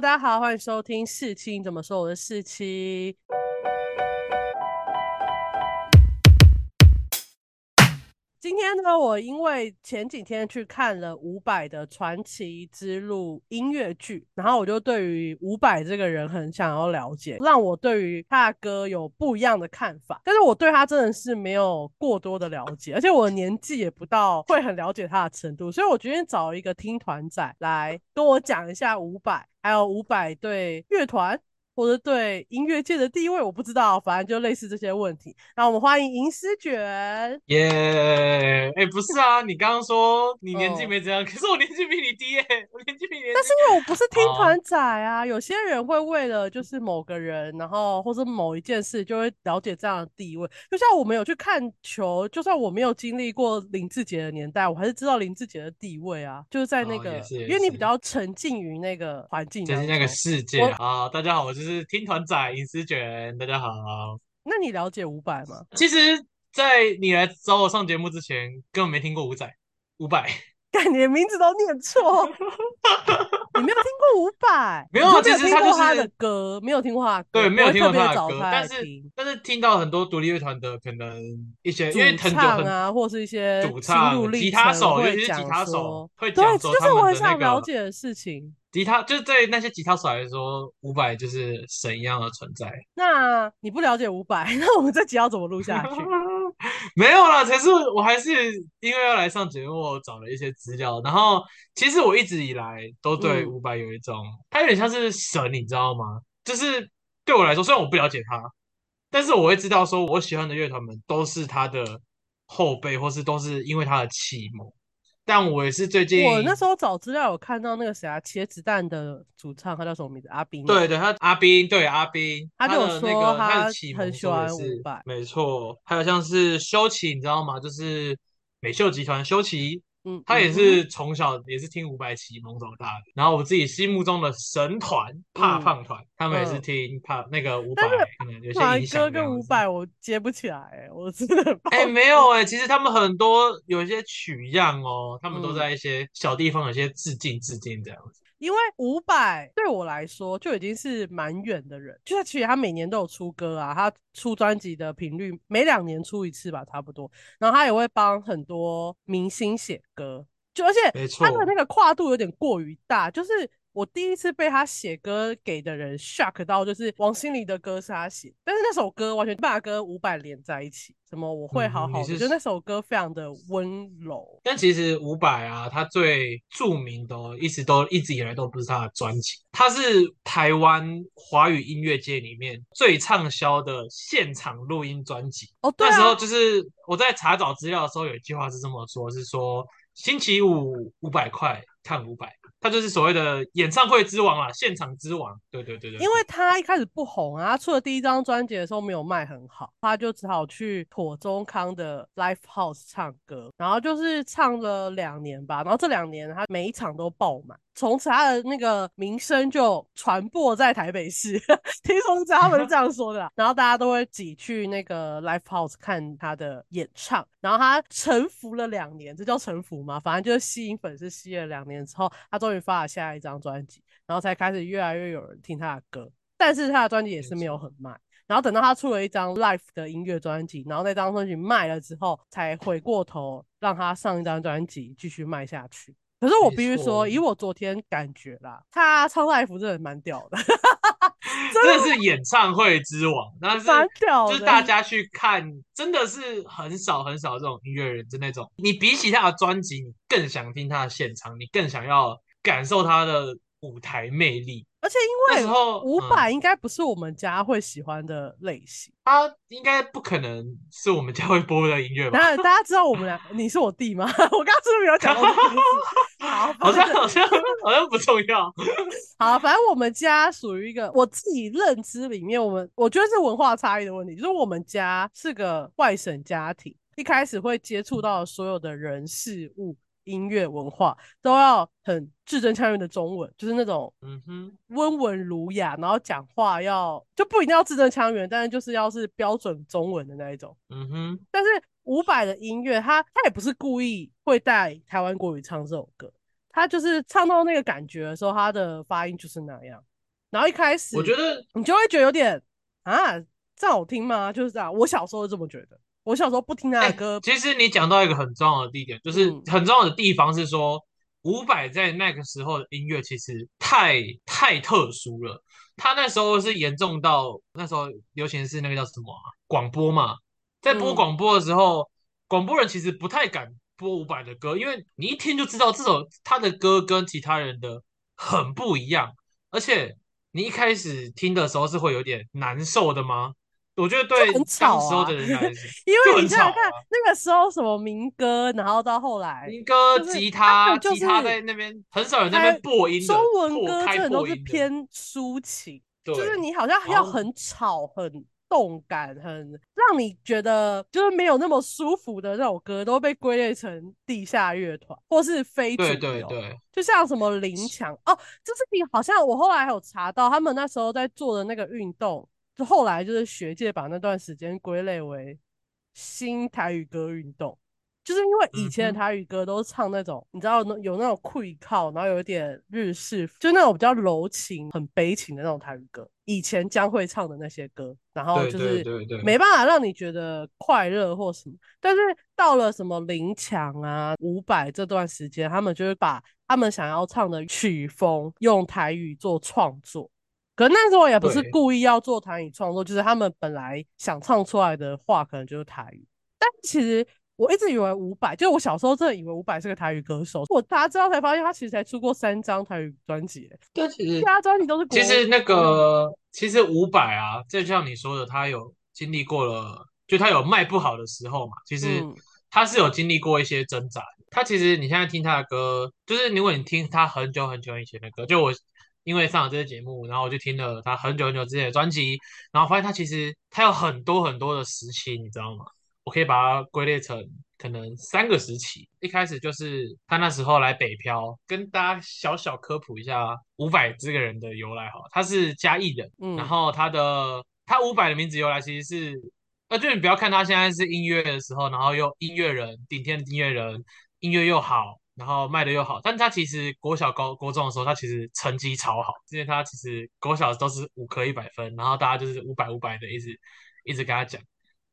大家好，欢迎收听四七怎么说？我是四七。今天呢，我因为前几天去看了伍佰的《传奇之路》音乐剧，然后我就对于伍佰这个人很想要了解，让我对于他的歌有不一样的看法。但是我对他真的是没有过多的了解，而且我的年纪也不到会很了解他的程度，所以我决定找一个听团仔来跟我讲一下伍佰，还有五百对乐团。或者对音乐界的地位，我不知道，反正就类似这些问题。那我们欢迎银丝卷，耶！哎，不是啊，你刚刚说你年纪没这样，可是我年纪比你低耶，我年纪比你。但是因为我不是听团仔啊，有些人会为了就是某个人，然后或者某一件事，就会了解这样的地位。就像我们有去看球，就算我没有经历过林志杰的年代，我还是知道林志杰的地位啊，就是在那个，因为你比较沉浸于那个环境，就是那个世界啊。大家好，我是。是听团仔隐私卷，大家好。那你了解伍佰吗？其实，在你来找我上节目之前，根本没听过伍仔、伍佰。看你的名字都念错，你没有听过伍佰？没有啊，其实他就是他的歌，没有听过他的歌，对，没有听过他的歌。但是，但是听到很多独立乐团的可能一些，因为主唱啊，或是一些主唱、吉他手，尤其是吉他手会讲说他们的那个了解的事情。吉他就是对那些吉他手来说，伍佰就是神一样的存在。那你不了解伍佰，那我们这集要怎么录下去？没有啦，可是我还是因为要来上节目，我找了一些资料。然后其实我一直以来都对伍佰有一种，他有点像是神，你知道吗？就是对我来说，虽然我不了解他，但是我会知道说，我喜欢的乐团们都是他的后辈，或是都是因为他的启蒙。但我也是最近，我那时候找资料有看到那个谁啊，茄子蛋的主唱，他叫什么名字？阿斌。对对，他阿斌，对阿斌，他就说他很喜欢伍佰，没错。还有像是修齐，你知道吗？就是美秀集团修齐。嗯，他也是从小也是听伍佰启蒙长大的。然后我自己心目中的神团怕胖团，他们也是听怕那个伍佰，可能有些影响。歌跟伍佰我接不起来，我真的。哎，没有哎，其实他们很多有一些取样哦，他们都在一些小地方有些致敬致敬这样子。因为伍佰对我来说就已经是蛮远的人，就是其实他每年都有出歌啊，他出专辑的频率每两年出一次吧，差不多。然后他也会帮很多明星写歌，就而且他的那个跨度有点过于大，就是。我第一次被他写歌给的人 shock 到，就是王心凌的歌是他写，但是那首歌完全把跟伍佰连在一起。什么我会好好的，就那首歌非常的温柔。但其实伍佰啊，他最著名的，一直都一直以来都不是他的专辑，他是台湾华语音乐界里面最畅销的现场录音专辑。哦，对那时候就是我在查找资料的时候，有一句话是这么说，是说星期五五百块看伍佰。他就是所谓的演唱会之王啊，现场之王。对对对对，因为他一开始不红啊，他出了第一张专辑的时候没有卖很好，他就只好去妥中康的 Live House 唱歌，然后就是唱了两年吧，然后这两年他每一场都爆满。从此他的那个名声就传播在台北市，听说是他们是这样说的，然后大家都会挤去那个 live house 看他的演唱，然后他沉浮了两年，这叫沉浮吗？反正就是吸引粉丝吸了两年之后，他终于发了下一张专辑，然后才开始越来越有人听他的歌，但是他的专辑也是没有很卖，然后等到他出了一张 live 的音乐专辑，然后那张专辑卖了之后，才回过头让他上一张专辑继续卖下去。可是我必须说，以我昨天感觉啦，他唱 live 真的蛮屌的，真的是演唱会之王。那是就是大家去看，真的是很少很少这种音乐人，就那种你比起他的专辑，你更想听他的现场，你更想要感受他的舞台魅力。而且因为五百应该不是我们家会喜欢的类型，他应该不可能是我们家会播的音乐吧？大家大家知道我们俩你是我弟吗？我刚刚是不是没有讲？好，好像好像好像不重要。好，反正我们家属于一个我自己认知里面，我们我觉得是文化差异的问题，就是我们家是个外省家庭，一开始会接触到所有的人事物。音乐文化都要很字正腔圆的中文，就是那种嗯哼温文儒雅，然后讲话要就不一定要字正腔圆，但是就是要是标准中文的那一种嗯哼。但是伍佰的音乐，他他也不是故意会带台湾国语唱这首歌，他就是唱到那个感觉的时候，他的发音就是那样。然后一开始我觉得你就会觉得有点啊，这样好听吗？就是这样。我小时候就这么觉得。我小时候不听他的歌，其实你讲到一个很重要的地点，就是嗯很重要的地方是说，伍佰在那个时候的音乐其实太太特殊了。他那时候是严重到那时候流行是那个叫什么啊广播嘛，在播嗯广播的时候，广播人其实不太敢播伍佰的歌，因为你一听就知道这首他的歌跟其他人的很不一样，而且你一开始听的时候是会有点难受的吗？我觉得对很吵当时候啊的人来说，因为你想想看啊，那个时候什么民歌，然后到后来民歌、就是吉他吉他在那边很少有那边播音的，中文歌真的都是偏抒情，对，就是你好像要很吵、很动感、很让你觉得就是没有那么舒服的那种歌，都被归类成地下乐团或是非主对流。对对，就像什么林强哦，就是你好像我后来还有查到，他们那时候在做的那个运动，就后来就是学界把那段时间归类为新台语歌运动，就是因为以前的台语歌都是唱那种，你知道有那种溃靠，然后有一点日式，就那种比较柔情、很悲情的那种台语歌。以前将会唱的那些歌，然后就是没办法让你觉得快乐或什么。但是到了什么林强啊、伍佰这段时间，他们就会把他们想要唱的曲风用台语做创作。可能那时候也不是故意要做台语创作，就是他们本来想唱出来的话，可能就是台语。但其实我一直以为伍佰，就我小时候真的以为伍佰是个台语歌手，我大家知道才发现他其实才出过三张台语专辑欸，但其实其他专辑都是国其实那个其实伍佰啊，就像你说的，他有经历过了，就他有卖不好的时候嘛。其实嗯他是有经历过一些挣扎的。他其实你现在听他的歌，就是如果你听他很久很久以前的歌，就我因为上了这个节目，然后我就听了他很久很久之前的专辑，然后发现他其实他有很多很多的时期，你知道吗？我可以把它归类成可能三个时期。一开始就是他那时候来北漂，跟大家小小科普一下伍佰这个人的由来哈，他是嘉义人，嗯然后他的他伍佰的名字由来其实是，呃，就你不要看他现在是音乐的时候，然后又音乐人，顶天的音乐人，音乐又好。然后卖的又好，但他其实国小高国中的时候，他其实成绩超好，因为他其实国小都是五科一百分，然后大家就是五百五百的一直一直跟他讲，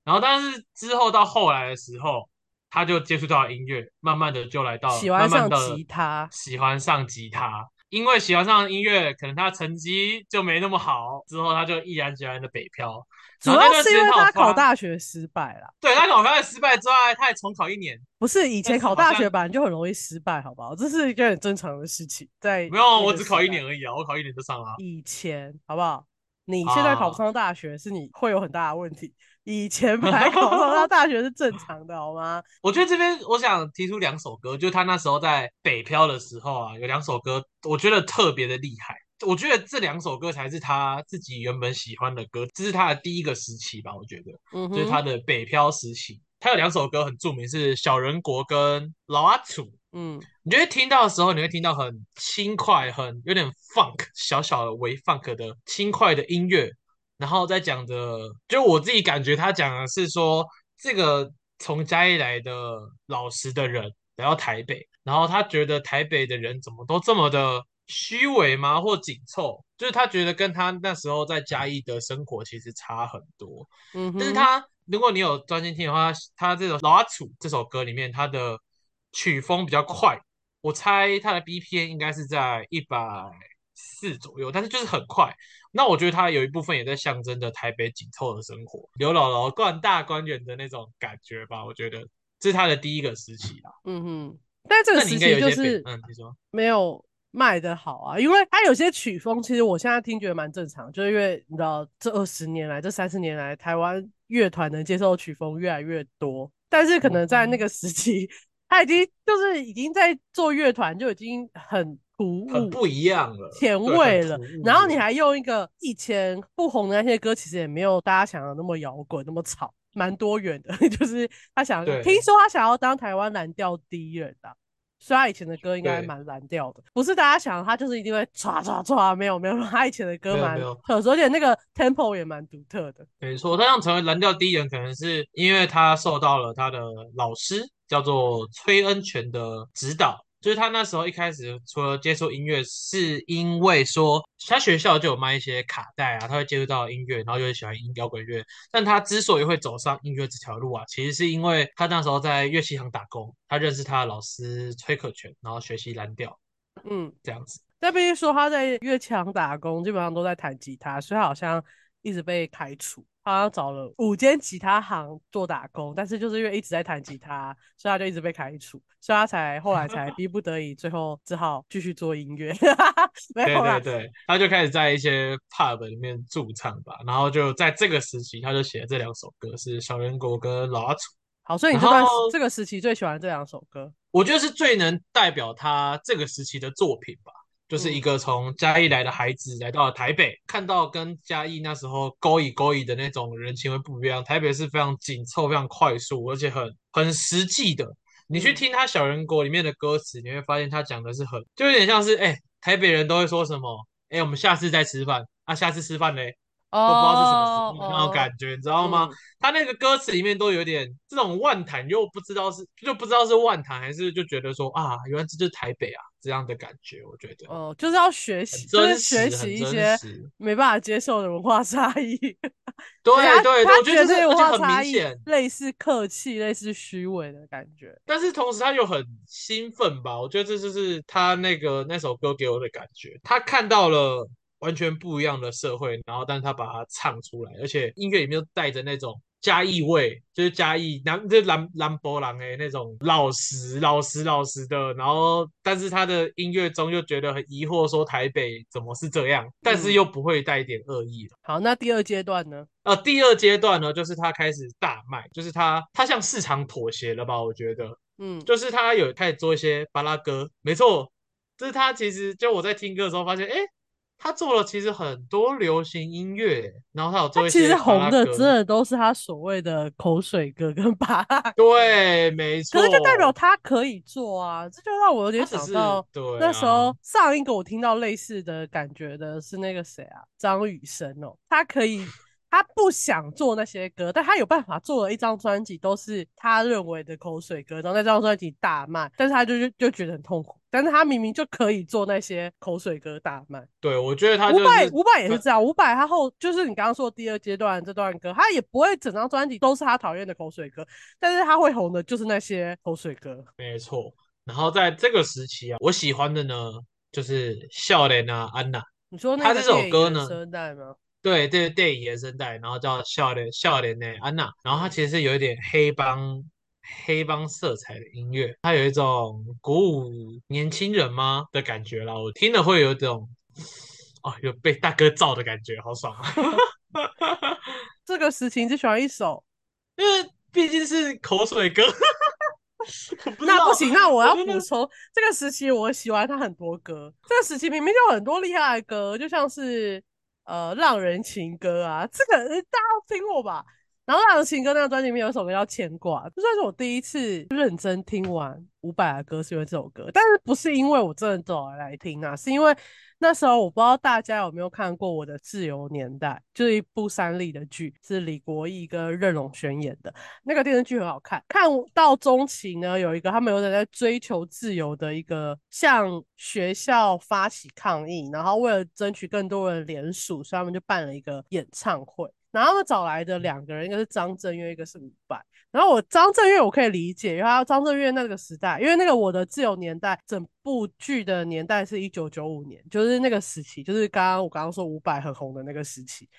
然后但是之后到后来的时候，他就接触到了音乐，慢慢的就来到喜欢上慢慢的吉他喜欢上吉他。因为喜欢上音乐，可能他成绩就没那么好，之后他就毅然决然的北漂。主要是因为他考大学失败了，对他考大学失败之外，他也重考一年。不是以前考大学本来就很容易失败，好不好？这是一个很正常的事情，在没有，我只考一年而已啊，我考一年就上了啊。以前好不好？你现在考不啊上大学是你会有很大的问题，以前本来考不上 大学是正常的，好吗？我觉得这边我想提出两首歌，就是他那时候在北漂的时候啊，有两首歌我觉得特别的厉害。我觉得这两首歌才是他自己原本喜欢的歌，这是他的第一个时期吧。我觉得嗯就是他，的北漂时期。他有两首歌很著名，是《小人国》跟《老阿楚》。嗯你就会听到的时候，你会听到很轻快、很有点 funk 小小的微 funk 的轻快的音乐，然后再讲的，就我自己感觉他讲的是说，这个从嘉义来的老实的人来到台北，然后他觉得台北的人怎么都这么的虚伪吗，或紧凑？就是他觉得跟他那时候在嘉义的生活其实差很多。嗯，但是他如果你有专心听的话，他这首《老阿楚》这首歌里面，他的曲风比较快，我猜他的 BPM 应该是在一百四左右，但是就是很快。那我觉得他有一部分也在象征着台北紧凑的生活，刘姥姥冠大观园的那种感觉吧。我觉得这是他的第一个时期啦。嗯哼，但这个时那你应该有期就是嗯，你说，没有卖的好啊，因为它有些曲风，其实我现在听觉得蛮正常，就是因为你知道这二十年来、这三十年来，台湾乐团能接受的曲风越来越多，但是可能在那个时期，他已经就是已经在做乐团就已经很突兀、很不一样了，前对卫了然后你还用一个以前不红的那些歌，其实也没有大家想的那么摇滚、那么吵，蛮多元的。就是他想，听说他想要当台湾蓝调第一人的、所以他以前的歌应该蛮蓝调的，不是大家想他就是一定会唰唰唰，没有没有，他以前的歌蛮而且那个 tempo 也蛮独特的。没错，他想成为蓝调第一人，可能是因为他受到了他的老师叫做崔恩泉的指导。就是他那时候一开始除了接触音乐，是因为说他学校就有卖一些卡带啊，他会接触到音乐，然后就会喜欢音摇滚乐。但他之所以会走上音乐这条路啊，其实是因为他那时候在乐器行打工，他认识他的老师崔可全，然后学习蓝调，嗯，这样子。但必须说他在乐器行打工，基本上都在弹吉他，所以他好像一直被开除。他好像找了五间吉他行做打工，但是就是因为一直在弹吉他，所以他就一直被开除，所以他才后来才逼不得已，最后只好继续做音乐。没对有啦对，对，他就开始在一些 pub 里面驻唱吧，然后就在这个时期，他就写了这两首歌，是小人国跟老阿楚。好，所以你这段这个时期最喜欢这两首歌。我觉得是最能代表他这个时期的作品吧，就是一个从嘉义来的孩子来到了台北，看到跟嘉义那时候勾引勾引的那种人情味不一样。台北是非常紧凑、非常快速，而且很很实际的。你去嗯听他《小人国》里面的歌词，你会发现他讲的是很，就有点像是，哎、台北人都会说什么，哎、我们下次再吃饭啊，下次吃饭嘞，都不知道是什么时候那种感觉，你知道吗？嗯他那个歌词里面都有点这种万谈，又不知道是就不知道是万谈还是就觉得说啊，原来这就是台北啊这样的感觉，我觉得哦、就是要学习，就是，学习一些。没办法接受的文化差异。对 对对，我觉得这是而且很化差异明显，类似客气、类似虚伪的感觉。但是同时他又很兴奋吧？我觉得这就是他那个那首歌给我的感觉。他看到了完全不一样的社会，然后但是他把它唱出来，而且音乐里面又带着那种嘉义味，就是嘉义南就是兰兰博郎哎那种老实老实老实的，然后但是他的音乐中又觉得很疑惑，说台北怎么是这样，但是又不会带一点恶意了。好，那第二阶段呢？呃，第二阶段呢，就是他开始大卖，就是他他向市场妥协了吧？我觉得，嗯，就是他有开始做一些巴拉歌，没错，就是他其实就我在听歌的时候发现，哎，他做了其实很多流行音乐，然后他有做一些其实红的真，的都是他所谓的口水歌跟巴拉歌，对，没错，可是就代表他可以做啊，这就让我有点想到对那时啊候上一个我听到类似的感觉的是那个谁啊，张雨生哦，他可以。他不想做那些歌，但他有办法做了一张专辑，都是他认为的口水歌，然后那张专辑大卖，但是他就就就觉得很痛苦。但是他明明就可以做那些口水歌大卖，对，我觉得他就伍佰，是伍佰也是这样。伍佰他后就是你刚刚说的第二阶段这段歌，他也不会整张专辑都是他讨厌的口水歌，但是他会红的就是那些口水歌。没错。然后在这个时期啊，我喜欢的呢就是笑脸啊，安娜。你说那他这首歌呢对，这是电影原声带，然后叫《笑脸笑脸的安娜》，然后它其实是有一点黑帮黑帮色彩的音乐，它有一种鼓舞年轻人吗？的感觉啦，我听了会有一种哦，有被大哥罩的感觉，好爽啊！这个时期你只喜欢一首，因为毕竟是口水歌，那不行，那我要补充，这个时期我喜欢他很多歌，这个时期明明就有很多厉害的歌，就像是呃《浪人情歌》啊，这个大家听过吧？然后《浪人情歌》那个专辑里面有一首歌叫《牵挂》，这算是我第一次认真听完伍佰的歌，是因为这首歌，但是不是因为我真的走来来听啊，是因为那时候我不知道大家有没有看过我的《自由年代》，就是一部三立的剧，是李国毅跟任龙轩演的。那个电视剧很好看，看到中期呢，有一个他们有点在追求自由的一个向学校发起抗议，然后为了争取更多人联署，所以他们就办了一个演唱会。然后他们找来的两个人，一个是张震岳，一个是伍佰。然后我张震岳我可以理解，因为他张震岳那个时代，因为那个我的自由年代，整部剧的年代是一九九五年，就是那个时期，就是刚刚我刚刚说伍佰很红的那个时期。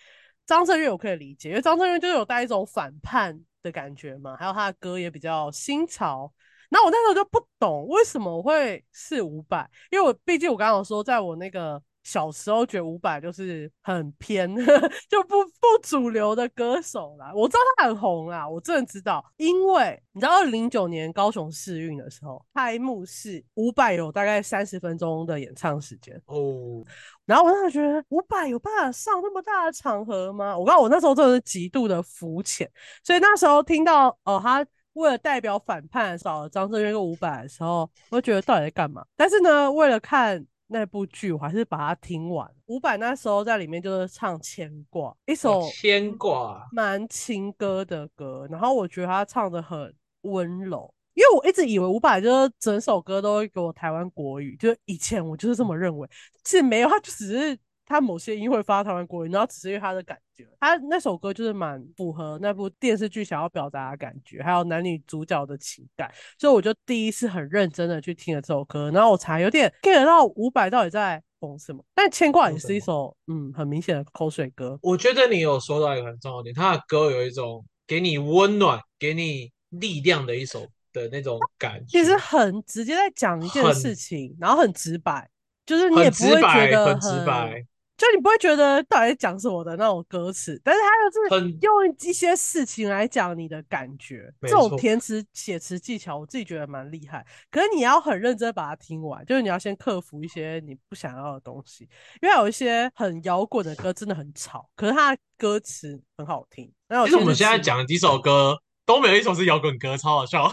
张震岳我可以理解，因为张震岳就是有带一种反叛的感觉嘛，还有他的歌也比较新潮。然后我那时候就不懂为什么会是伍佰，因为我毕竟我刚刚有说，在我那个小时候觉得伍佰就是很偏，就不不主流的歌手啦。我知道他很红啦，我真的知道，因为你知道，二零零九年高雄世运的时候，开幕式伍佰有大概三十分钟的演唱时间，哦，然后我那时候觉得伍佰有办法上那么大的场合吗？我告诉我那时候真的是极度的肤浅，所以那时候听到哦他为了代表反叛找了张震岳跟伍佰的时候，我就觉得到底在干嘛？但是呢，为了看那部剧，我还是把它听完。伍佰那时候在里面就是唱《牵挂》，一首牵挂，蛮情歌的歌，然后我觉得他唱的很温柔。因为我一直以为伍佰就是整首歌都会给我台湾国语，就是以前我就是这么认为，其实没有，他就只是他某些音会发台湾国语，然后只是因为他的感觉，他那首歌就是蛮符合那部电视剧想要表达的感觉，还有男女主角的情感，所以我就第一次很认真的去听了这首歌，然后我才有点 get 到伍佰到底在。红什么？但牵挂也是一首嗯很明显的口水歌。我觉得你有说到一个很重要点，他的歌有一种给你温暖、给你力量的一首的那种感觉。其实很直接在讲一件事情，然后很直白，就是你也不会觉得很直白。就你不会觉得到底讲什么的那种歌词，但是他就是用一些事情来讲你的感觉，这种填词写词技巧，我自己觉得蛮厉害。可是你要很认真把它听完，就是你要先克服一些你不想要的东西，因为有一些很摇滚的歌真的很吵，可是它的歌词很好听。其实我们现在讲的几首歌都没有一首是摇滚歌，超好笑。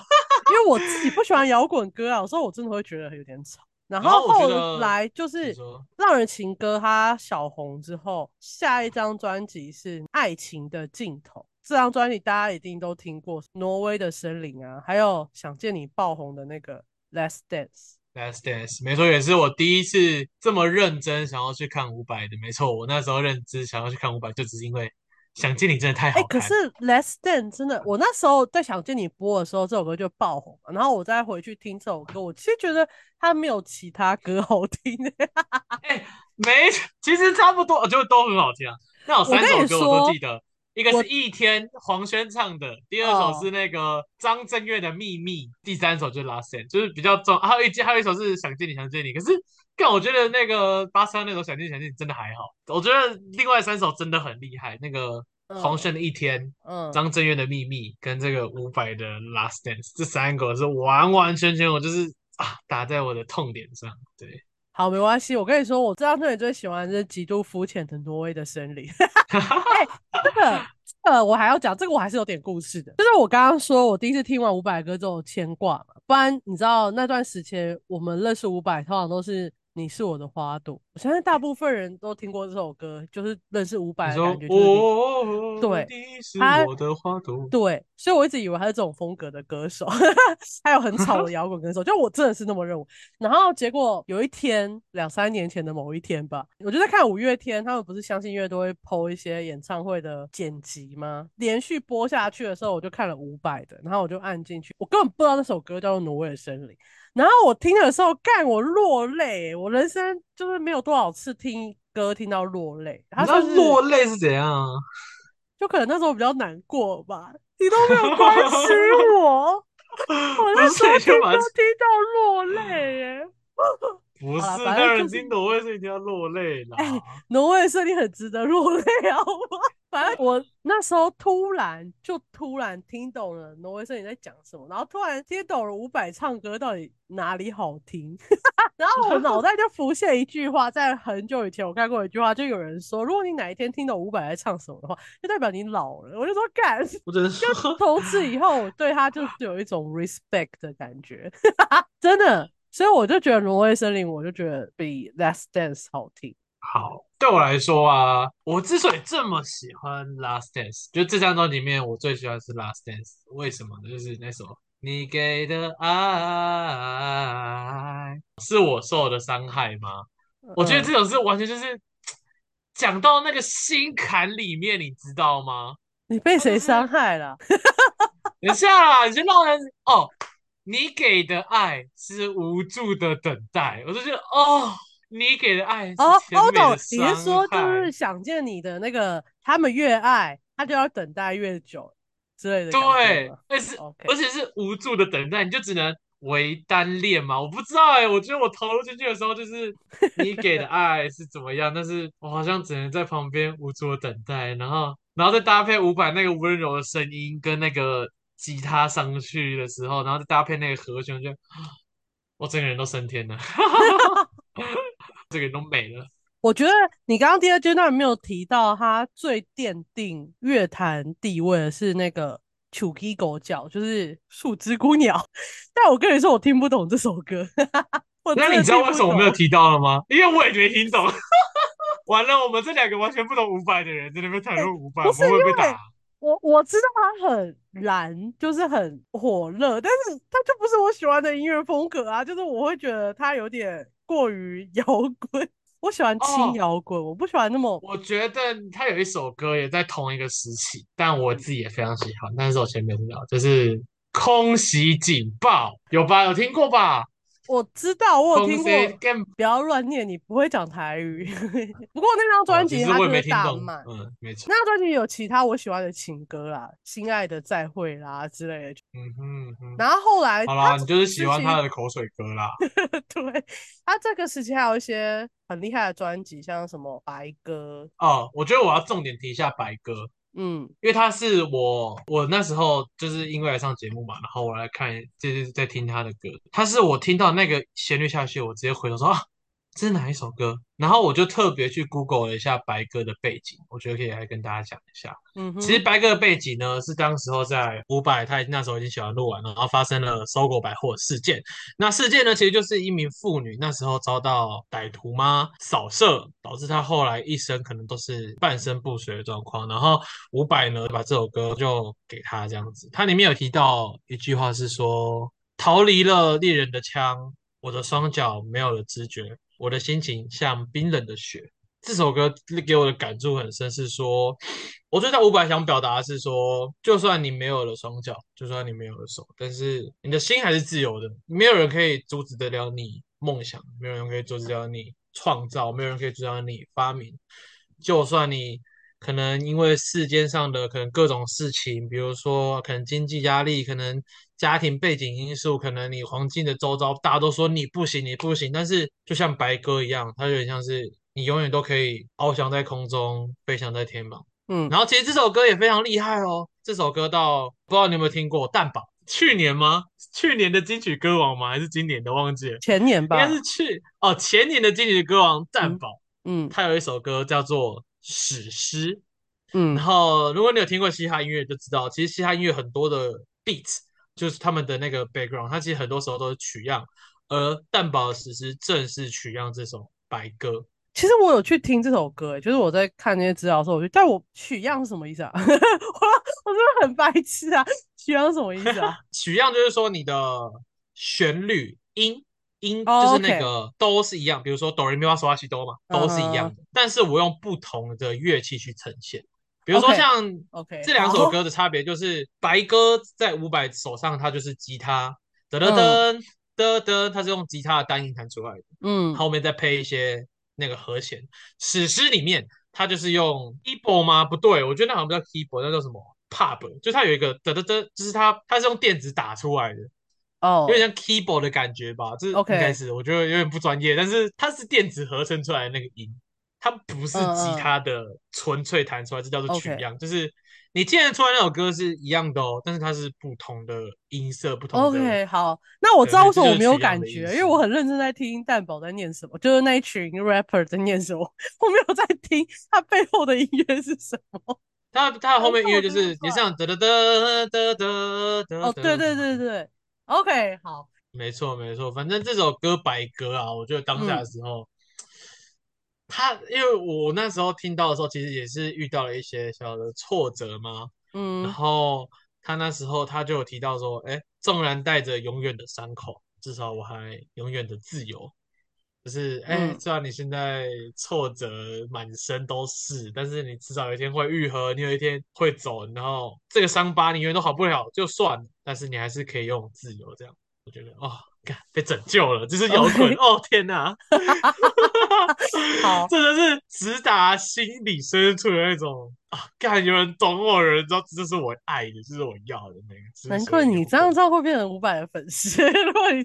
因为我自己不喜欢摇滚歌啊，有时候我真的会觉得有点吵。然后后来就是《浪人情歌》，他小红之后，下一张专辑是《爱情的尽头》。这张专辑大家一定都听过，《挪威的森林》啊，还有《想见你》爆红的那个《Last Dance》。Last Dance，没错，也是我第一次这么认真想要去看伍佰的。没错，我那时候认知想要去看伍佰，就只是因为。想见你真的太好看。可是《Less Than》真的，我那时候在想见你播的时候，这首歌就爆红了。然后我再回去听这首歌，我其实觉得它没有其他歌好听。哎，没，其实差不多，我觉得都很好听啊。那有三首歌我都记得，一个是一天黄轩唱的，第二首是那个张震岳的秘密，第三首就是《Last Than》，就是比较重。还有一还有一首是想见你想见你，可是。但我觉得那个八三那首想见想见真的还好，我觉得另外三首真的很厉害，那个黄轩的一天，嗯，张震岳的秘密跟这个伍佰的 Last Dance 这三个是完完全全我就是啊打在我的痛点上。对，好，没关系，我跟你说，我这张专辑最喜欢是极度肤浅的挪威的森林。这个呃，我还要讲这个，我还是有点故事的，就是我刚刚说我第一次听完伍佰歌之后牵挂嘛，不然你知道那段时间我们认识伍佰，通常都是。你是我的花朵，我相信大部分人都听过这首歌，就是认识伍佰的感觉。对，他对，所以我一直以为他是这种风格的歌手，还有很吵的 摇滚歌手，就我真的是那么认为。然后结果有一天，两三年前的某一天吧，我就在看五月天，他们不是相信音乐都会播一些演唱会的剪辑吗？连续播下去的时候，我就看了伍佰的，然后我就按进去，我根本不知道那首歌叫做《挪威的森林》。然后我听的时候，干我落泪。我人生就是没有多少次听歌听到落泪。他说落泪是怎样？就可能那时候比较难过吧。你都没有关心我，我 那时候听歌听到落泪耶。不是，当然听挪威是一定要落泪啦。挪威是你很值得落泪啊。反正我那时候突然就突然听懂了挪威森林在讲什么，然后突然听懂了伍佰唱歌到底哪里好听，然后我脑袋就浮现一句话，在很久以前我看过一句话，就有人说，如果你哪一天听懂伍佰在唱什么的话，就代表你老了。我就说干，我真的就从此以后我对他就是有一种 respect 的感觉，真的，所以我就觉得挪威森林，我就觉得比 Last Dance 好听。好，对我来说啊，我之所以这么喜欢《Last Dance》，就这张专辑里面我最喜欢是《Last Dance》，为什么呢？就是那首你给的爱是我受的伤害吗？我觉得这首是完全就是讲到那个心坎里面，你知道吗？你被谁伤害了？等下啦，你先让人哦，你给的爱是无助的等待，我就觉得哦。你给的爱哦，欧董，你是说就是想见你的那个，他们越爱，他就要等待越久之类的。对，但是而且是无助的等待，你就只能为单恋嘛？我不知道哎，我觉得我投入进去的时候，就是 你给的爱是怎么样，但是我好像只能在旁边无助的等待，然后，然后再搭配伍佰那个温柔的声音跟那个吉他上去的时候，然后再搭配那个和弦，就 我整个人都升天了。这个都没了。我觉得你刚刚第二阶段没有提到，他最奠定乐坛地位的是那个《楚鸡狗叫》，就是《树枝姑鸟》。但我跟你说，我听不懂这首歌。那你知道为什么我没有提到了吗？因为我也没听懂。完了，我们这两个完全不懂五百的人在那边谈论五百，我会被打。我我知道他很燃，就是很火热，但是他就不是我喜欢的音乐风格啊，就是我会觉得他有点过于摇滚。我喜欢轻摇滚，我不喜欢那么。我觉得他有一首歌也在同一个时期，但我自己也非常喜欢，但是我前面听到就是《空袭警报》，有吧？有听过吧？我知道，我有听过。不要乱念，你不会讲台语。不过那张专辑它就是大卖，嗯，没错。那张专辑有其他我喜欢的情歌啦，《心爱的再会》啦之类的。嗯哼。然后后来，好啦，你就是喜欢他的口水歌啦。对，他这个时期还有一些很厉害的专辑，像什么《白鸽》哦。我觉得我要重点提一下《白鸽》。嗯，因为他是我，我那时候就是因为来上节目嘛，然后我来看，就是在听他的歌。他是我听到那个旋律下去，我直接回头说啊。这是哪一首歌？然后我就特别去 Google 了一下白鸽的背景，我觉得可以来跟大家讲一下。嗯，其实白鸽的背景呢，是当时候在五百，他那时候已经写完录完了，然后发生了搜狗百货事件。那事件呢，其实就是一名妇女那时候遭到歹徒吗扫射，导致她后来一生可能都是半身不遂的状况。然后伍佰呢，把这首歌就给她这样子。它里面有提到一句话是说：“逃离了猎人的枪，我的双脚没有了知觉。”我的心情像冰冷的雪。这首歌给我的感触很深，是说，我最大五百想表达的是说，就算你没有了双脚，就算你没有了手，但是你的心还是自由的。没有人可以阻止得了你梦想，没有人可以阻止得了你创造，没有人可以阻止得了你发明。就算你可能因为世间上的可能各种事情，比如说可能经济压力，可能。家庭背景因素，可能你黄金的周遭，大家都说你不行，你不行。但是就像白鸽一样，它有点像是你永远都可以翱翔在空中，飞翔在天茫。嗯，然后其实这首歌也非常厉害哦。这首歌到不知道你有没有听过？蛋堡去年吗？去年的金曲歌王吗？还是今年的？忘记了。前年吧，应该是去哦，前年的金曲歌王蛋堡。嗯，他有一首歌叫做《史诗》。嗯，然后如果你有听过嘻哈音乐，就知道其实嘻哈音乐很多的 beats。就是他们的那个 background，它其实很多时候都是取样，而蛋堡的史诗正是取样这首白歌。其实我有去听这首歌，就是我在看那些资料的时候，我就，但我取样是什么意思啊？我 我真的很白痴啊！取样是什么意思啊？取样就是说你的旋律音音就是那个都是一样，比如说哆来咪发嗦拉西哆嘛，都是一样的，但是我用不同的乐器去呈现。比如说像 OK 这两首歌的差别，就是白歌在伍佰手上，它就是吉他，噔噔噔噔噔，它是用吉他的单音弹出来的，嗯，后面再配一些那个和弦。史诗里面，它就是用 keyboard 吗？不对，我觉得那好像不叫 keyboard，那叫什么 pub？就它有一个噔噔噔，就是它它是用电子打出来的，哦，有点像 keyboard 的感觉吧？这应该是，我觉得有点不专业，但是它是电子合成出来的那个音。它不是吉他的纯粹弹出来，这叫做取样。就是你听得出来那首歌是一样的哦，但是它是不同的音色，不同的。OK，好，那我知道为什么我没有感觉，因为我很认真在听蛋宝在念什么，就是那一群 rapper 在念什么，我没有在听他背后的音乐是什么。他他的后面音乐就是也像得得得得得得。哦，对对对对，OK，好，没错没错，反正这首歌白歌啊，我觉得当下的时候。他因为我那时候听到的时候，其实也是遇到了一些小的挫折嘛。嗯，然后他那时候他就有提到说，哎，纵然带着永远的伤口，至少我还永远的自由。就是，哎，虽然你现在挫折满身都是，但是你迟早有一天会愈合，你有一天会走，然后这个伤疤你永远都好不了，就算了，但是你还是可以用自由这样。我觉得，哦。被拯救了，这是摇滚哦！天哪，好，真的是直达心里深处的那种啊！干，有人懂我，有人知道这是我爱的，这是我要的那个。难怪你这样子会变成五百的粉丝。如果你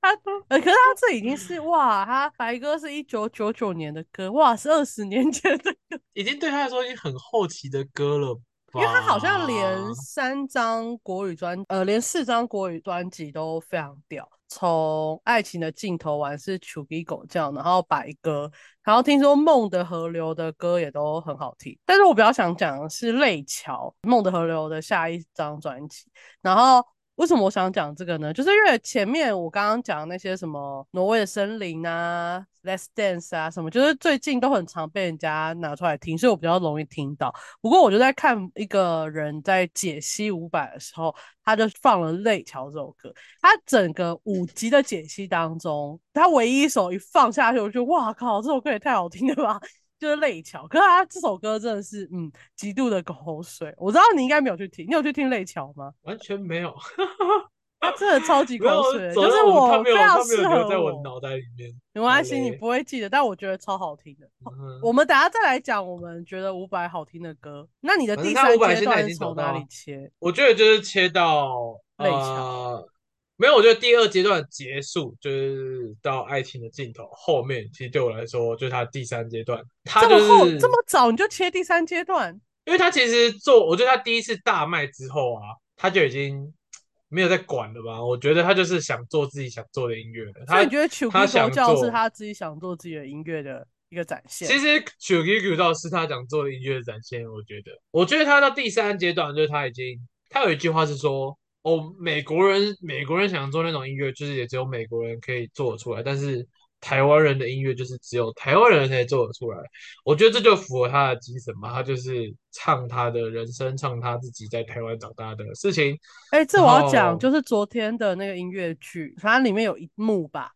他，呃，可是他这已经是哇，他白哥是一九九九年的歌，哇，是二十年前的歌，已经对他来说已经很后期的歌了。因为他好像连三张国语专，呃，连四张国语专辑都非常屌。从爱情的尽头玩是 Chugi 狗叫，然后白鸽，然后听说梦的河流的歌也都很好听。但是我比较想讲的是泪桥，梦的河流的下一张专辑。然后为什么我想讲这个呢？就是因为前面我刚刚讲那些什么挪威的森林啊、Let's Dance 啊什么，就是最近都很常被人家拿出来听，所以我比较容易听到。不过我就在看一个人在解析伍佰的时候，他就放了《泪桥》这首歌。他整个五集的解析当中，他唯一一首一放下去，我就哇靠，这首歌也太好听了吧！就是泪桥，可是他这首歌真的是，嗯，极度的口水。我知道你应该没有去听，你有去听泪桥吗？完全没有，他真的超级口水，就是我非常适合在我脑袋里面。没关系，你不会记得，但我觉得超好听的。我们等下再来讲我们觉得伍佰好听的歌。那你的第三阶段是从哪里切？我觉得就是切到泪桥。没有，我觉得第二阶段结束就是到爱情的尽头，后面其实对我来说就是他第三阶段。他这么后这么早你就切第三阶段？因为他其实做，我觉得他第一次大卖之后啊，他就已经没有在管了吧？我觉得他就是想做自己想做的音乐了。所以你觉得《曲曲教》是他自己想做自己的音乐的一个展现？其实《曲曲教》是他想做的音乐的展现。我觉得，我觉得他到第三阶段就是他已经，他有一句话是说。哦，美国人，美国人想做那种音乐，就是也只有美国人可以做得出来。但是台湾人的音乐，就是只有台湾人才做得出来。我觉得这就符合他的精神嘛，他就是唱他的人生，唱他自己在台湾长大的事情。哎，这我要讲，就是昨天的那个音乐剧，反正里面有一幕吧，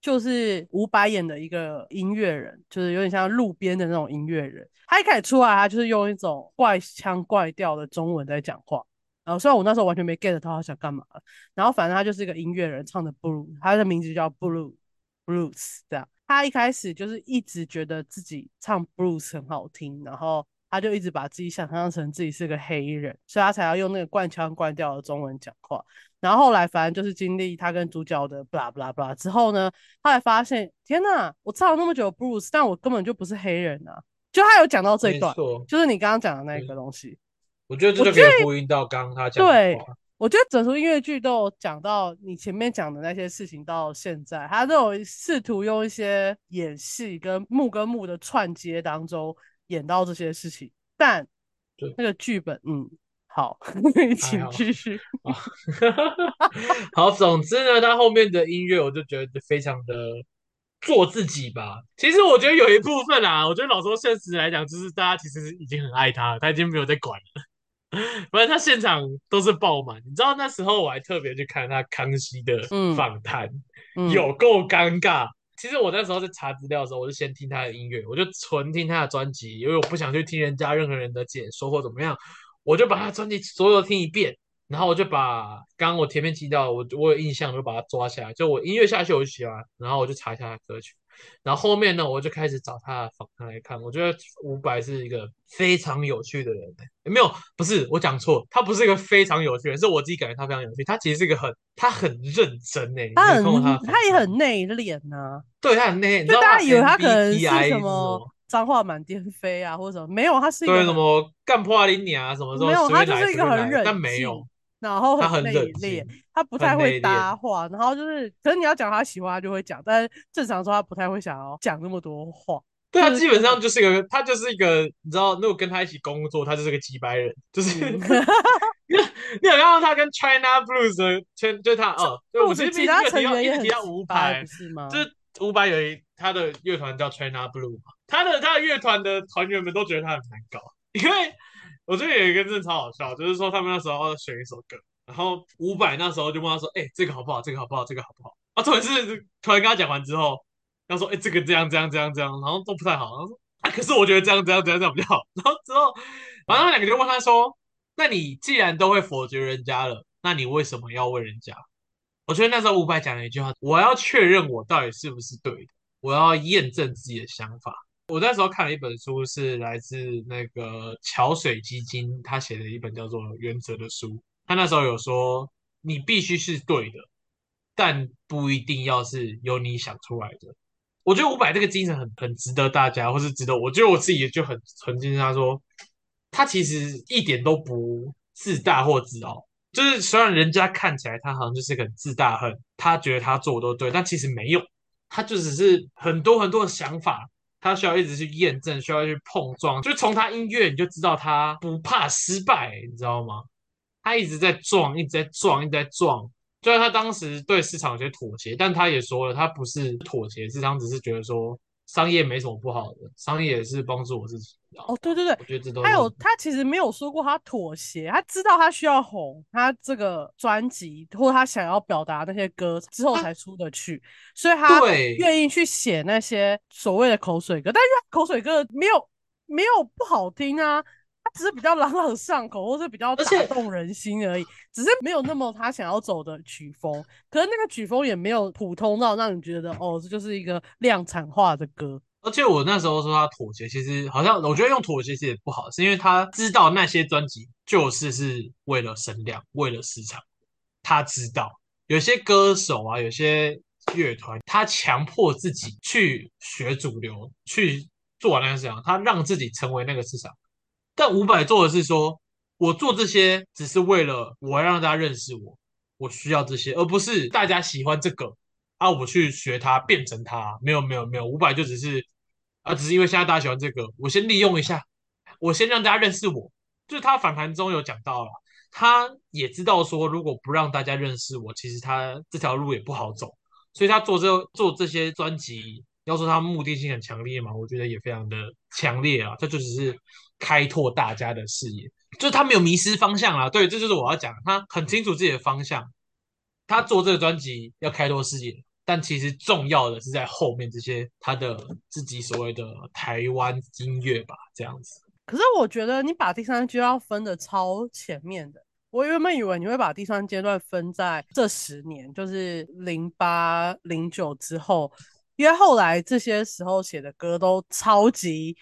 就是伍佰演的一个音乐人，就是有点像路边的那种音乐人。他一开始出来，他就是用一种怪腔怪调的中文在讲话。然后虽然我那时候完全没 get 到他想干嘛，然后反正他就是一个音乐人唱的 blue，他的名字叫 blue blues 这样。他一开始就是一直觉得自己唱 blues 很好听，然后他就一直把自己想象成自己是个黑人，所以他才要用那个灌腔灌调的中文讲话。然后后来反正就是经历他跟主角的 blah blah blah 之后呢，他才发现天呐，我唱了那么久 blues，但我根本就不是黑人啊！就他有讲到这一段，就是你刚刚讲的那个东西。我觉得这就可以呼应到刚刚他讲的对，我觉得整出音乐剧都有讲到你前面讲的那些事情，到现在他都有试图用一些演戏跟幕跟幕的串接当中演到这些事情，但那个剧本，嗯，好，请继续。好，总之呢，他后面的音乐我就觉得非常的做自己吧。其实我觉得有一部分啊，我觉得老说现实来讲，就是大家其实已经很爱他了，他已经没有在管了。反正他现场都是爆满，你知道那时候我还特别去看他康熙的访谈，有够尴尬。其实我那时候在查资料的时候，我就先听他的音乐，我就纯听他的专辑，因为我不想去听人家任何人的解说或怎么样，我就把他专辑所有听一遍，然后我就把刚刚我前面提到我我有印象，我就把它抓下来，就我音乐下去我就喜欢，然后我就查一下他歌曲。然后后面呢，我就开始找他的访谈来看。我觉得伍佰是一个非常有趣的人。没有，不是我讲错，他不是一个非常有趣的人，是我自己感觉他非常有趣。他其实是一个很，他很认真诶。他很，他也很内敛呐。对他很内敛，就大家以为他可能是什么脏话满天飞啊，或者什么？没有，他是一个什么干破林尼啊什么？没有，他就是一个很忍，但没有。然后很内敛，他不太会搭话，然后就是，可是你要讲他喜欢，他就会讲，但是正常说他不太会想要讲那么多话。对他基本上就是一个，他就是一个，你知道，如果跟他一起工作，他就是个几百人，就是。你你有看到他跟 China Blues 的圈，就他哦，就我其实其他成员也提到伍佰是吗？就是伍佰有一他的乐团叫 China Blue 嘛，他的他的乐团的团员们都觉得他很难搞，因为。我觉得有一个真的超好笑，就是说他们那时候选一首歌，然后伍佰那时候就问他说：“哎，这个好不好？这个好不好？这个好不好？”啊，突然是突然跟他讲完之后，他说：“哎，这个这样这样这样这样，然后都不太好。”他说：“啊，可是我觉得这样这样这样这样比较好。”然后之后，然后他两个就问他说：“那你既然都会否决人家了，那你为什么要问人家？”我觉得那时候伍佰讲了一句话：“我要确认我到底是不是对的，我要验证自己的想法。”我那时候看了一本书，是来自那个桥水基金他写的一本叫做《原则》的书。他那时候有说，你必须是对的，但不一定要是由你想出来的。我觉得伍佰这个精神很很值得大家，或是值得。我觉得我自己就很很敬他说，他其实一点都不自大或自傲。就是虽然人家看起来他好像就是很自大，很他觉得他做的都对，但其实没有，他就只是很多很多的想法。他需要一直去验证，需要去碰撞，就从他音乐你就知道他不怕失败，你知道吗？他一直在撞，一直在撞，一直在撞。虽然他当时对市场有些妥协，但他也说了，他不是妥协，市场只是觉得说商业没什么不好的，商业也是帮助我自己。哦，对对对，我觉得这都还有他其实没有说过他妥协，他知道他需要红，他这个专辑或他想要表达那些歌之后才出得去，所以他愿意去写那些所谓的口水歌，但是口水歌没有没有不好听啊。只是比较朗朗上口，或是比较打动人心而已，只是没有那么他想要走的曲风。可是那个曲风也没有普通到让你觉得哦，这就是一个量产化的歌。而且我那时候说他妥协，其实好像我觉得用妥协其实也不好，是因为他知道那些专辑就是是为了声量，为了市场。他知道有些歌手啊，有些乐团，他强迫自己去学主流，去做那个市场，他让自己成为那个市场。但五百做的是说，我做这些只是为了我要让大家认识我，我需要这些，而不是大家喜欢这个啊，我去学它变成它。没有没有没有，五百就只是啊，只是因为现在大家喜欢这个，我先利用一下，我先让大家认识我。就是他反弹中有讲到了，他也知道说，如果不让大家认识我，其实他这条路也不好走，所以他做这做这些专辑。要说他目的性很强烈嘛，我觉得也非常的强烈啊。这就只是开拓大家的视野，就是他没有迷失方向啊。对，这就是我要讲，他很清楚自己的方向。他做这个专辑要开拓视野，但其实重要的是在后面这些他的自己所谓的台湾音乐吧，这样子。可是我觉得你把第三阶段分的超前面的，我原本以为你会把第三阶段分在这十年，就是零八零九之后。因为后来这些时候写的歌都超级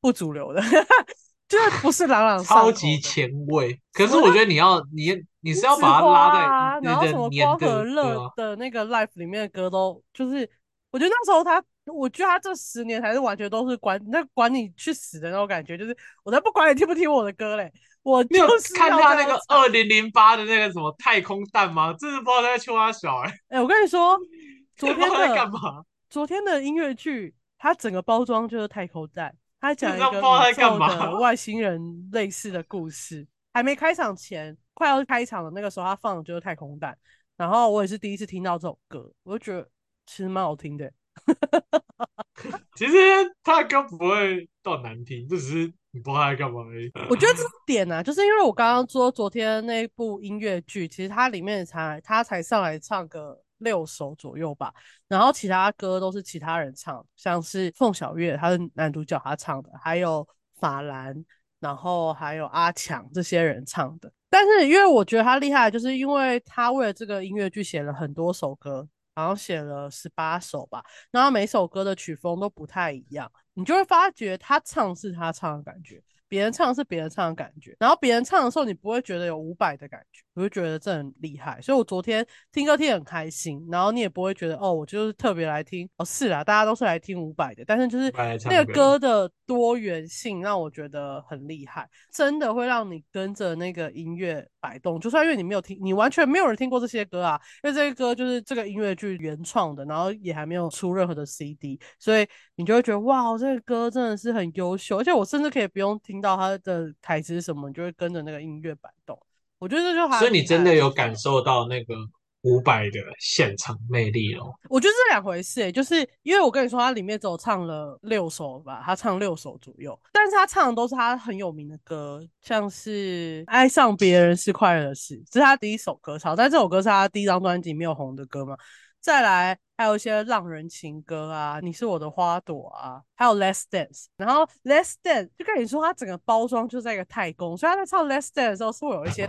不主流的，就是不是朗朗超级前卫。可是我觉得你要你你是要把它拉在然后什么光和热的那个 life 里面的歌都就是，我觉得那时候他，我觉得他这十年还是完全都是管那管你去死的那种感觉，就是我才不管你听不听我的歌嘞，我就是看他那个二零零八的那个什么太空蛋吗？真是不知道在秋他小哎哎，我跟你说，昨天在干嘛？昨天的音乐剧，它整个包装就是太空站，它讲一个宇宙的外星人类似的故事。还没开场前，快要开场的那个时候，他放的就是太空蛋。然后我也是第一次听到这首歌，我就觉得其实蛮好听的。其实他的歌不会到难听，就只是你不知道他在干嘛而已。我觉得这是点啊，就是因为我刚刚说昨天那部音乐剧，其实它里面才他才上来唱歌。六首左右吧，然后其他歌都是其他人唱，像是凤小岳，他是男主角，他唱的，还有法兰，然后还有阿强这些人唱的。但是因为我觉得他厉害，就是因为他为了这个音乐剧写了很多首歌，好像写了十八首吧，然后每首歌的曲风都不太一样，你就会发觉他唱是他唱的感觉。别人唱是别人唱的感觉，然后别人唱的时候，你不会觉得有五百的感觉，我就觉得这很厉害。所以我昨天听歌听很开心，然后你也不会觉得哦，我就是特别来听哦。是啊，大家都是来听五百的，但是就是那个歌的多元性让我觉得很厉害，真的会让你跟着那个音乐摆动。就算因为你没有听，你完全没有人听过这些歌啊，因为这些歌就是这个音乐剧原创的，然后也还没有出任何的 CD，所以你就会觉得哇，这个歌真的是很优秀，而且我甚至可以不用听。到他的台词什么，你就会跟着那个音乐摆动。我觉得这就所以你真的有感受到那个伍佰的现场魅力哦。我觉得这两回事，就是因为我跟你说，他里面只有唱了六首吧，他唱六首左右，但是他唱的都是他很有名的歌，像是爱上别人是快乐的事，这是他第一首歌唱，但这首歌是他第一张专辑没有红的歌嘛。再来还有一些浪人情歌啊，你是我的花朵啊，还有 Less Dance，然后 Less Dance 就跟你说，它整个包装就在一个太空，所以他在唱 Less Dance 的时候是会有一些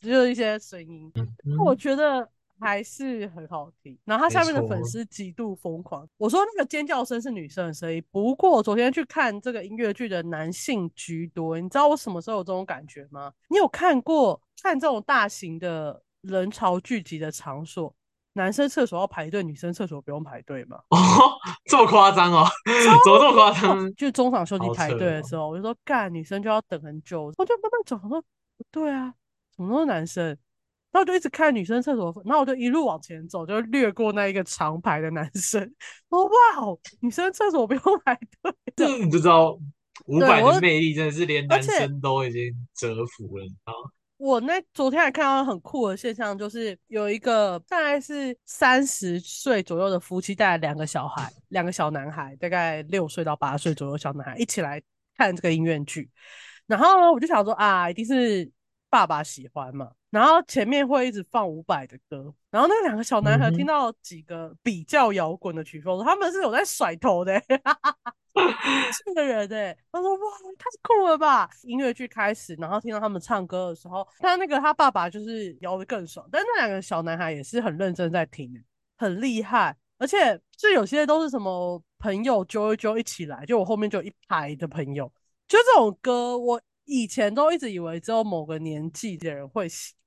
就是一些声音，我觉得还是很好听。然后他下面的粉丝极度疯狂，我说那个尖叫声是女生的声音，不过我昨天去看这个音乐剧的男性居多，你知道我什么时候有这种感觉吗？你有看过看这种大型的人潮聚集的场所？男生厕所要排队，女生厕所不用排队吗？哦，这么夸张哦？怎么这么夸张？就中场休息排队的时候，我就说干，女生就要等很久。我就慢慢走，我说不对啊，怎么都是男生？然后我就一直看女生厕所，然后我就一路往前走，就掠过那一个长排的男生。哦哇，女生厕所不用排队，这你就知道五百的魅力真的是连男生都已经折服了，你知道吗？我那昨天还看到很酷的现象，就是有一个大概是三十岁左右的夫妻带两个小孩，两个小男孩，大概六岁到八岁左右小男孩一起来看这个音乐剧。然后呢，我就想说啊，一定是爸爸喜欢嘛。然后前面会一直放伍佰的歌，然后那两个小男孩听到几个比较摇滚的曲风，他们是有在甩头的。这个人哎，他说哇，太酷了吧！音乐剧开始，然后听到他们唱歌的时候，他那个他爸爸就是摇的更爽，但那两个小男孩也是很认真在听，很厉害。而且就有些都是什么朋友揪一揪一起来，就我后面就一排的朋友，就这种歌，我以前都一直以为只有某个年纪的人会喜欢，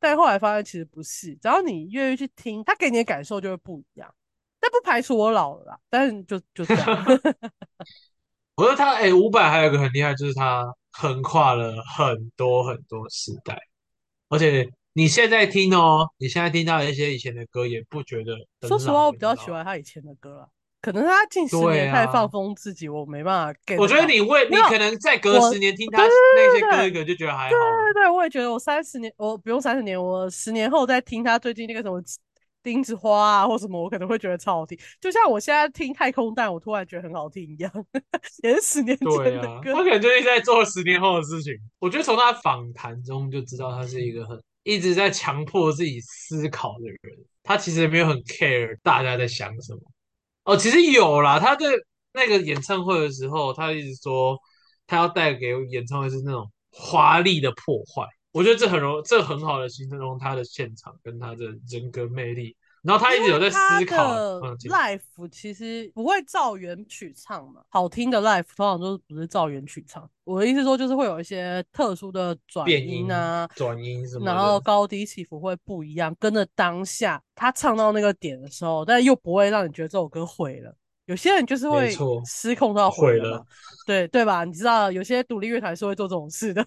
但后来发现其实不是，只要你愿意去听，他给你的感受就会不一样。但不排除我老了啦，但是就就这样。我觉得他哎，伍佰还有一个很厉害，就是他横跨了很多很多时代，而且你现在听哦，你现在听到一些以前的歌，也不觉得。说实话，我比较喜欢他以前的歌了，可能他近十年太放风自己，我没办法。我觉得你为你可能再隔十年听他那些歌，一个就觉得还好。对对对，我也觉得我三十年，我不用三十年，我十年后再听他最近那个什么。钉子花啊，或什么，我可能会觉得超好听。就像我现在听《太空蛋》，我突然觉得很好听一样，也是十年前的歌。他可能就是在做十年后的事情。我觉得从他访谈中就知道，他是一个很一直在强迫自己思考的人。他其实也没有很 care 大家在想什么。哦，其实有啦，他在那个演唱会的时候，他一直说他要带给演唱会是那种华丽的破坏。我觉得这很容，这很好的形容他的现场跟他的人格魅力。然后他一直有在思考。life 其实不会照原曲唱嘛，好听的 life 通常都是不是照原曲唱。我的意思说，就是会有一些特殊的转音啊，转音什么，然后高低起伏会不一样，跟着当下他唱到那个点的时候，但又不会让你觉得这首歌毁了。有些人就是会失控到毁了，对对吧？你知道，有些独立乐团是会做这种事的。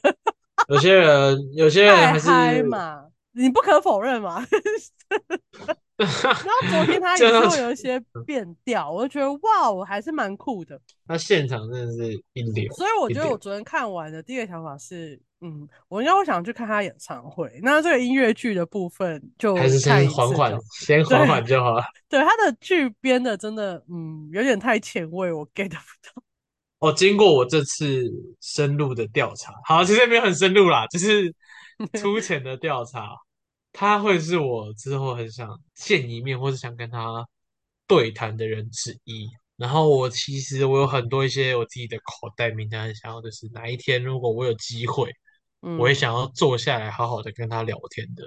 有些人，有些人还是嘛，你不可否认嘛。然后昨天他也是会有一些变调，我就觉得哇，我还是蛮酷的。他现场真的是一流。所以我觉得我昨天看完的第一个想法是，嗯，我应该会想去看他演唱会。那这个音乐剧的部分就还是先缓缓，先缓缓就好了。对他的剧编的真的，嗯，有点太前卫，我 get 不到。哦，经过我这次深入的调查，好，其实也没有很深入啦，就是 粗浅的调查，他会是我之后很想见一面，或是想跟他对谈的人之一。然后我其实我有很多一些我自己的口袋名单，想要的是哪一天如果我有机会，我也想要坐下来好好的跟他聊天的。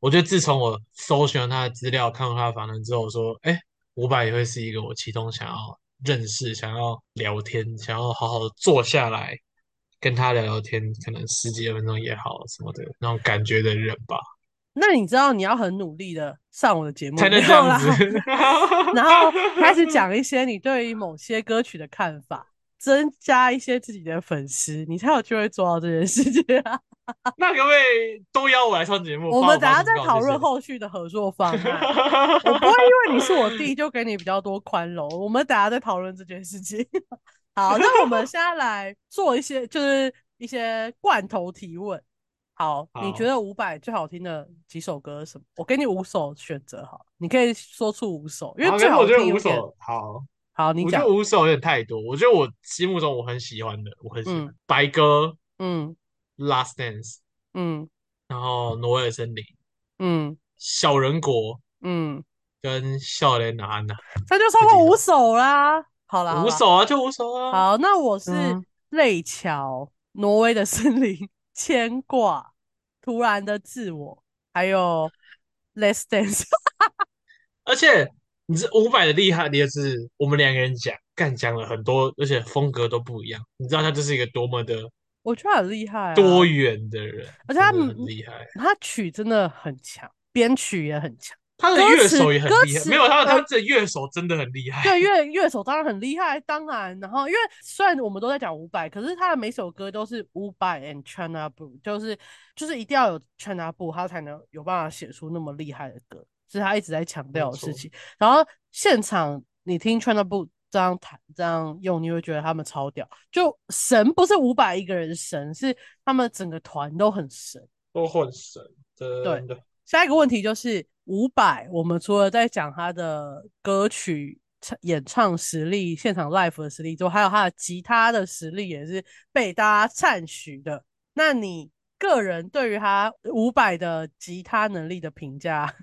我觉得自从我搜寻了他的资料，看过他的访谈之后，说，哎，伍佰也会是一个我其中想要。认识，想要聊天，想要好好的坐下来跟他聊聊天，可能十几二分钟也好，什么的那种感觉的人吧。那你知道你要很努力的上我的节目才能这样子，然后开始讲一些你对于某些歌曲的看法，增加一些自己的粉丝，你才有机会做到这件事情啊。那可不可以都邀我来上节目？我们等下再讨论后续的合作方案。我不会因为你是我弟就给你比较多宽容。我们等下再讨论这件事情。好，那我们现在来做一些，就是一些罐头提问。好，你觉得伍佰最好听的几首歌是什么？我给你五首选择，好，你可以说出五首，因为最好听五首。好，好，你讲。五首有点太多，我觉得我心目中我很喜欢的，我很喜欢白鸽。嗯。Last Dance，嗯，然后挪威的森林，嗯，小人国，嗯，跟笑脸男的，那就超过五首啦。好啦，五首啊，就五首啊。好，那我是泪桥，挪威的森林，牵挂，突然的自我，还有 less dance，。而且你这五百的厉害，你也是我们两个人讲，干讲了很多，而且风格都不一样。你知道他这是一个多么的。我觉得很厉害，多元的人，而且他很厉害，他曲真的很强，编曲也很强，他的乐手也很厉害。没有他，他这乐手真的很厉害。对，乐乐手当然很厉害，当然，然后因为虽然我们都在讲伍佰，可是他的每首歌都是伍佰 and China Blue，就是就是一定要有 China Blue，他才能有办法写出那么厉害的歌，是他一直在强调的事情。然后现场你听 China Blue。这样弹这样用，你会觉得他们超屌。就神不是五百一个人神，是他们整个团都很神。都很神，真的。下一个问题就是伍佰，我们除了在讲他的歌曲唱演唱实力、现场 live 的实力之外，还有他的吉他的实力也是被大家赞许的。那你个人对于他伍佰的吉他能力的评价，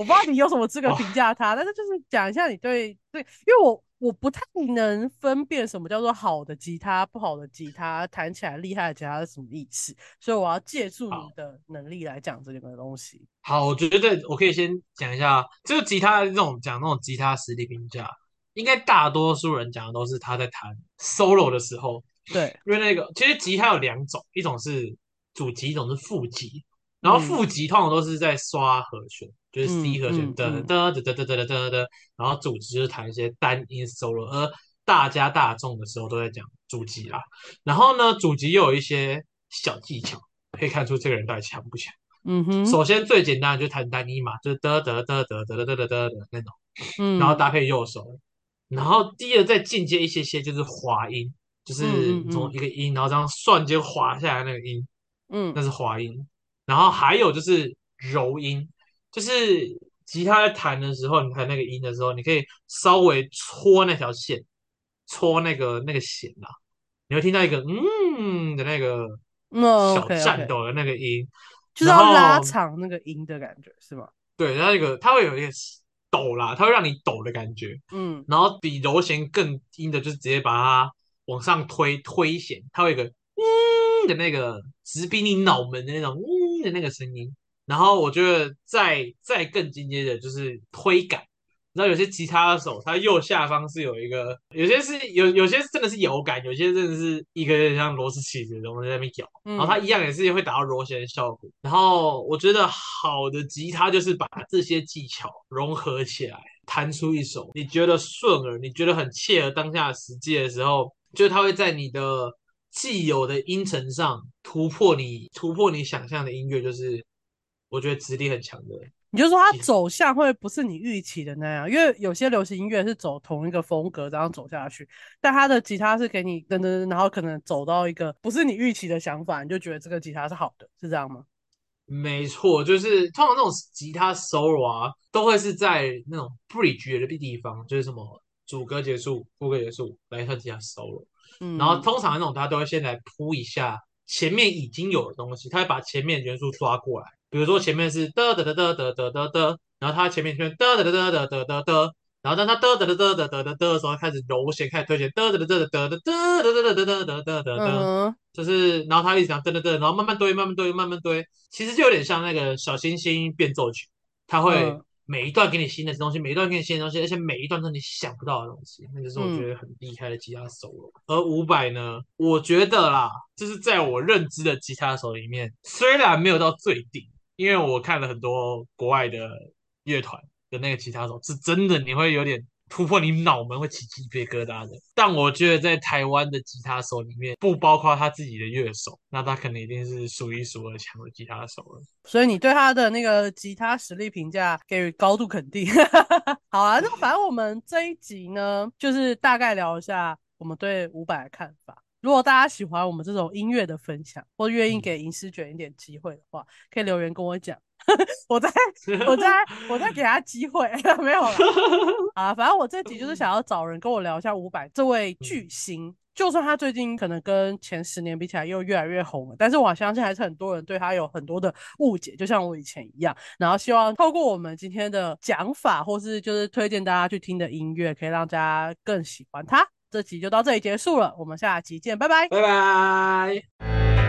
我不知道你有什么资格评价他，但是就是讲一下你对对，因为我。我不太能分辨什么叫做好的吉他，不好的吉他，弹起来厉害的吉他是什么意思，所以我要借助你的能力来讲这个东西。好，我觉得我可以先讲一下，这个吉他这种讲那种吉他实力评价，应该大多数人讲的都是他在弹 solo 的时候。对，因为那个其实吉他有两种，一种是主吉，一种是副吉。然后副级通常都是在刷和弦，就是 C 和弦噔噔噔噔噔噔噔噔，然后主级就是弹一些单音 solo，而大家大众的时候都在讲主级啦。然后呢，主级又有一些小技巧，可以看出这个人到底强不强。嗯哼。首先最简单的就弹单音嘛，就是得得得得得得得得得的那种，嗯。然后搭配右手，然后第二再进阶一些些就是滑音，就是从一个音，然后这样瞬间滑下来那个音，嗯，那是滑音。然后还有就是柔音，就是吉他在弹的时候，你弹那个音的时候，你可以稍微搓那条线，搓那个那个弦啊，你会听到一个嗯的那个小颤抖的那个音，就是要拉长那个音的感觉，是吗？对，然后那个它会有一个抖啦，它会让你抖的感觉，嗯，然后比柔弦更阴的，就是直接把它往上推推弦，它会有一个嗯的那个直逼你脑门的那种嗯。的那个声音，然后我觉得再再更进阶的就是推感，你知道有些吉他手它右下方是有一个，有些是有有些真的是有感，有些真的是一个像螺丝起子的东西在那边搅，然后它一样也是会达到螺旋的效果。然后我觉得好的吉他就是把这些技巧融合起来，弹出一首你觉得顺耳、你觉得很切合当下的实际的时候，就是它会在你的。既有的音程上突破你突破你想象的音乐，就是我觉得实力很强的。你就说它走向会不是你预期的那样，因为有些流行音乐是走同一个风格这样走下去，但它的吉他是给你噔噔噔，然后可能走到一个不是你预期的想法，你就觉得这个吉他是好的，是这样吗？没错，就是通常那种吉他 solo 啊，都会是在那种 bridge 的地方，就是什么主歌结束、副歌结束来一段吉他 solo。然后通常那种他都会先来铺一下前面已经有的东西，他会把前面元素抓过来。比如说前面是得得得得得得得得，然后他前面圈得得得得得得得得，然后当他得得得得得得得的时候，开始揉弦，开始推弦，得得得得得得得得得得得得得得得，就是然后他一直讲得得得，然后慢慢堆，慢慢堆，慢慢堆，其实就有点像那个小星星变奏曲，他会。每一段给你新的东西，每一段给你新的东西，而且每一段都是你想不到的东西，那就是我觉得很厉害的吉他手了。而伍佰呢，我觉得啦，就是在我认知的吉他手里面，虽然没有到最顶，因为我看了很多国外的乐团的那个吉他手，是真的你会有点。突破你脑门会起鸡皮疙瘩的，但我觉得在台湾的吉他手里面，不包括他自己的乐手，那他肯定一定是数一数二强的吉他手了。所以你对他的那个吉他实力评价给予高度肯定。好啊，那反正我们这一集呢，就是大概聊一下我们对伍佰的看法。如果大家喜欢我们这种音乐的分享，或愿意给银丝卷一点机会的话，可以留言跟我讲。我在，我在，我在给他机会，没有了啊。反正我这集就是想要找人跟我聊一下伍佰这位巨星。就算他最近可能跟前十年比起来又越来越红了，但是我相信还是很多人对他有很多的误解，就像我以前一样。然后希望透过我们今天的讲法，或是就是推荐大家去听的音乐，可以让大家更喜欢他。这集就到这里结束了，我们下期见，拜拜，拜拜。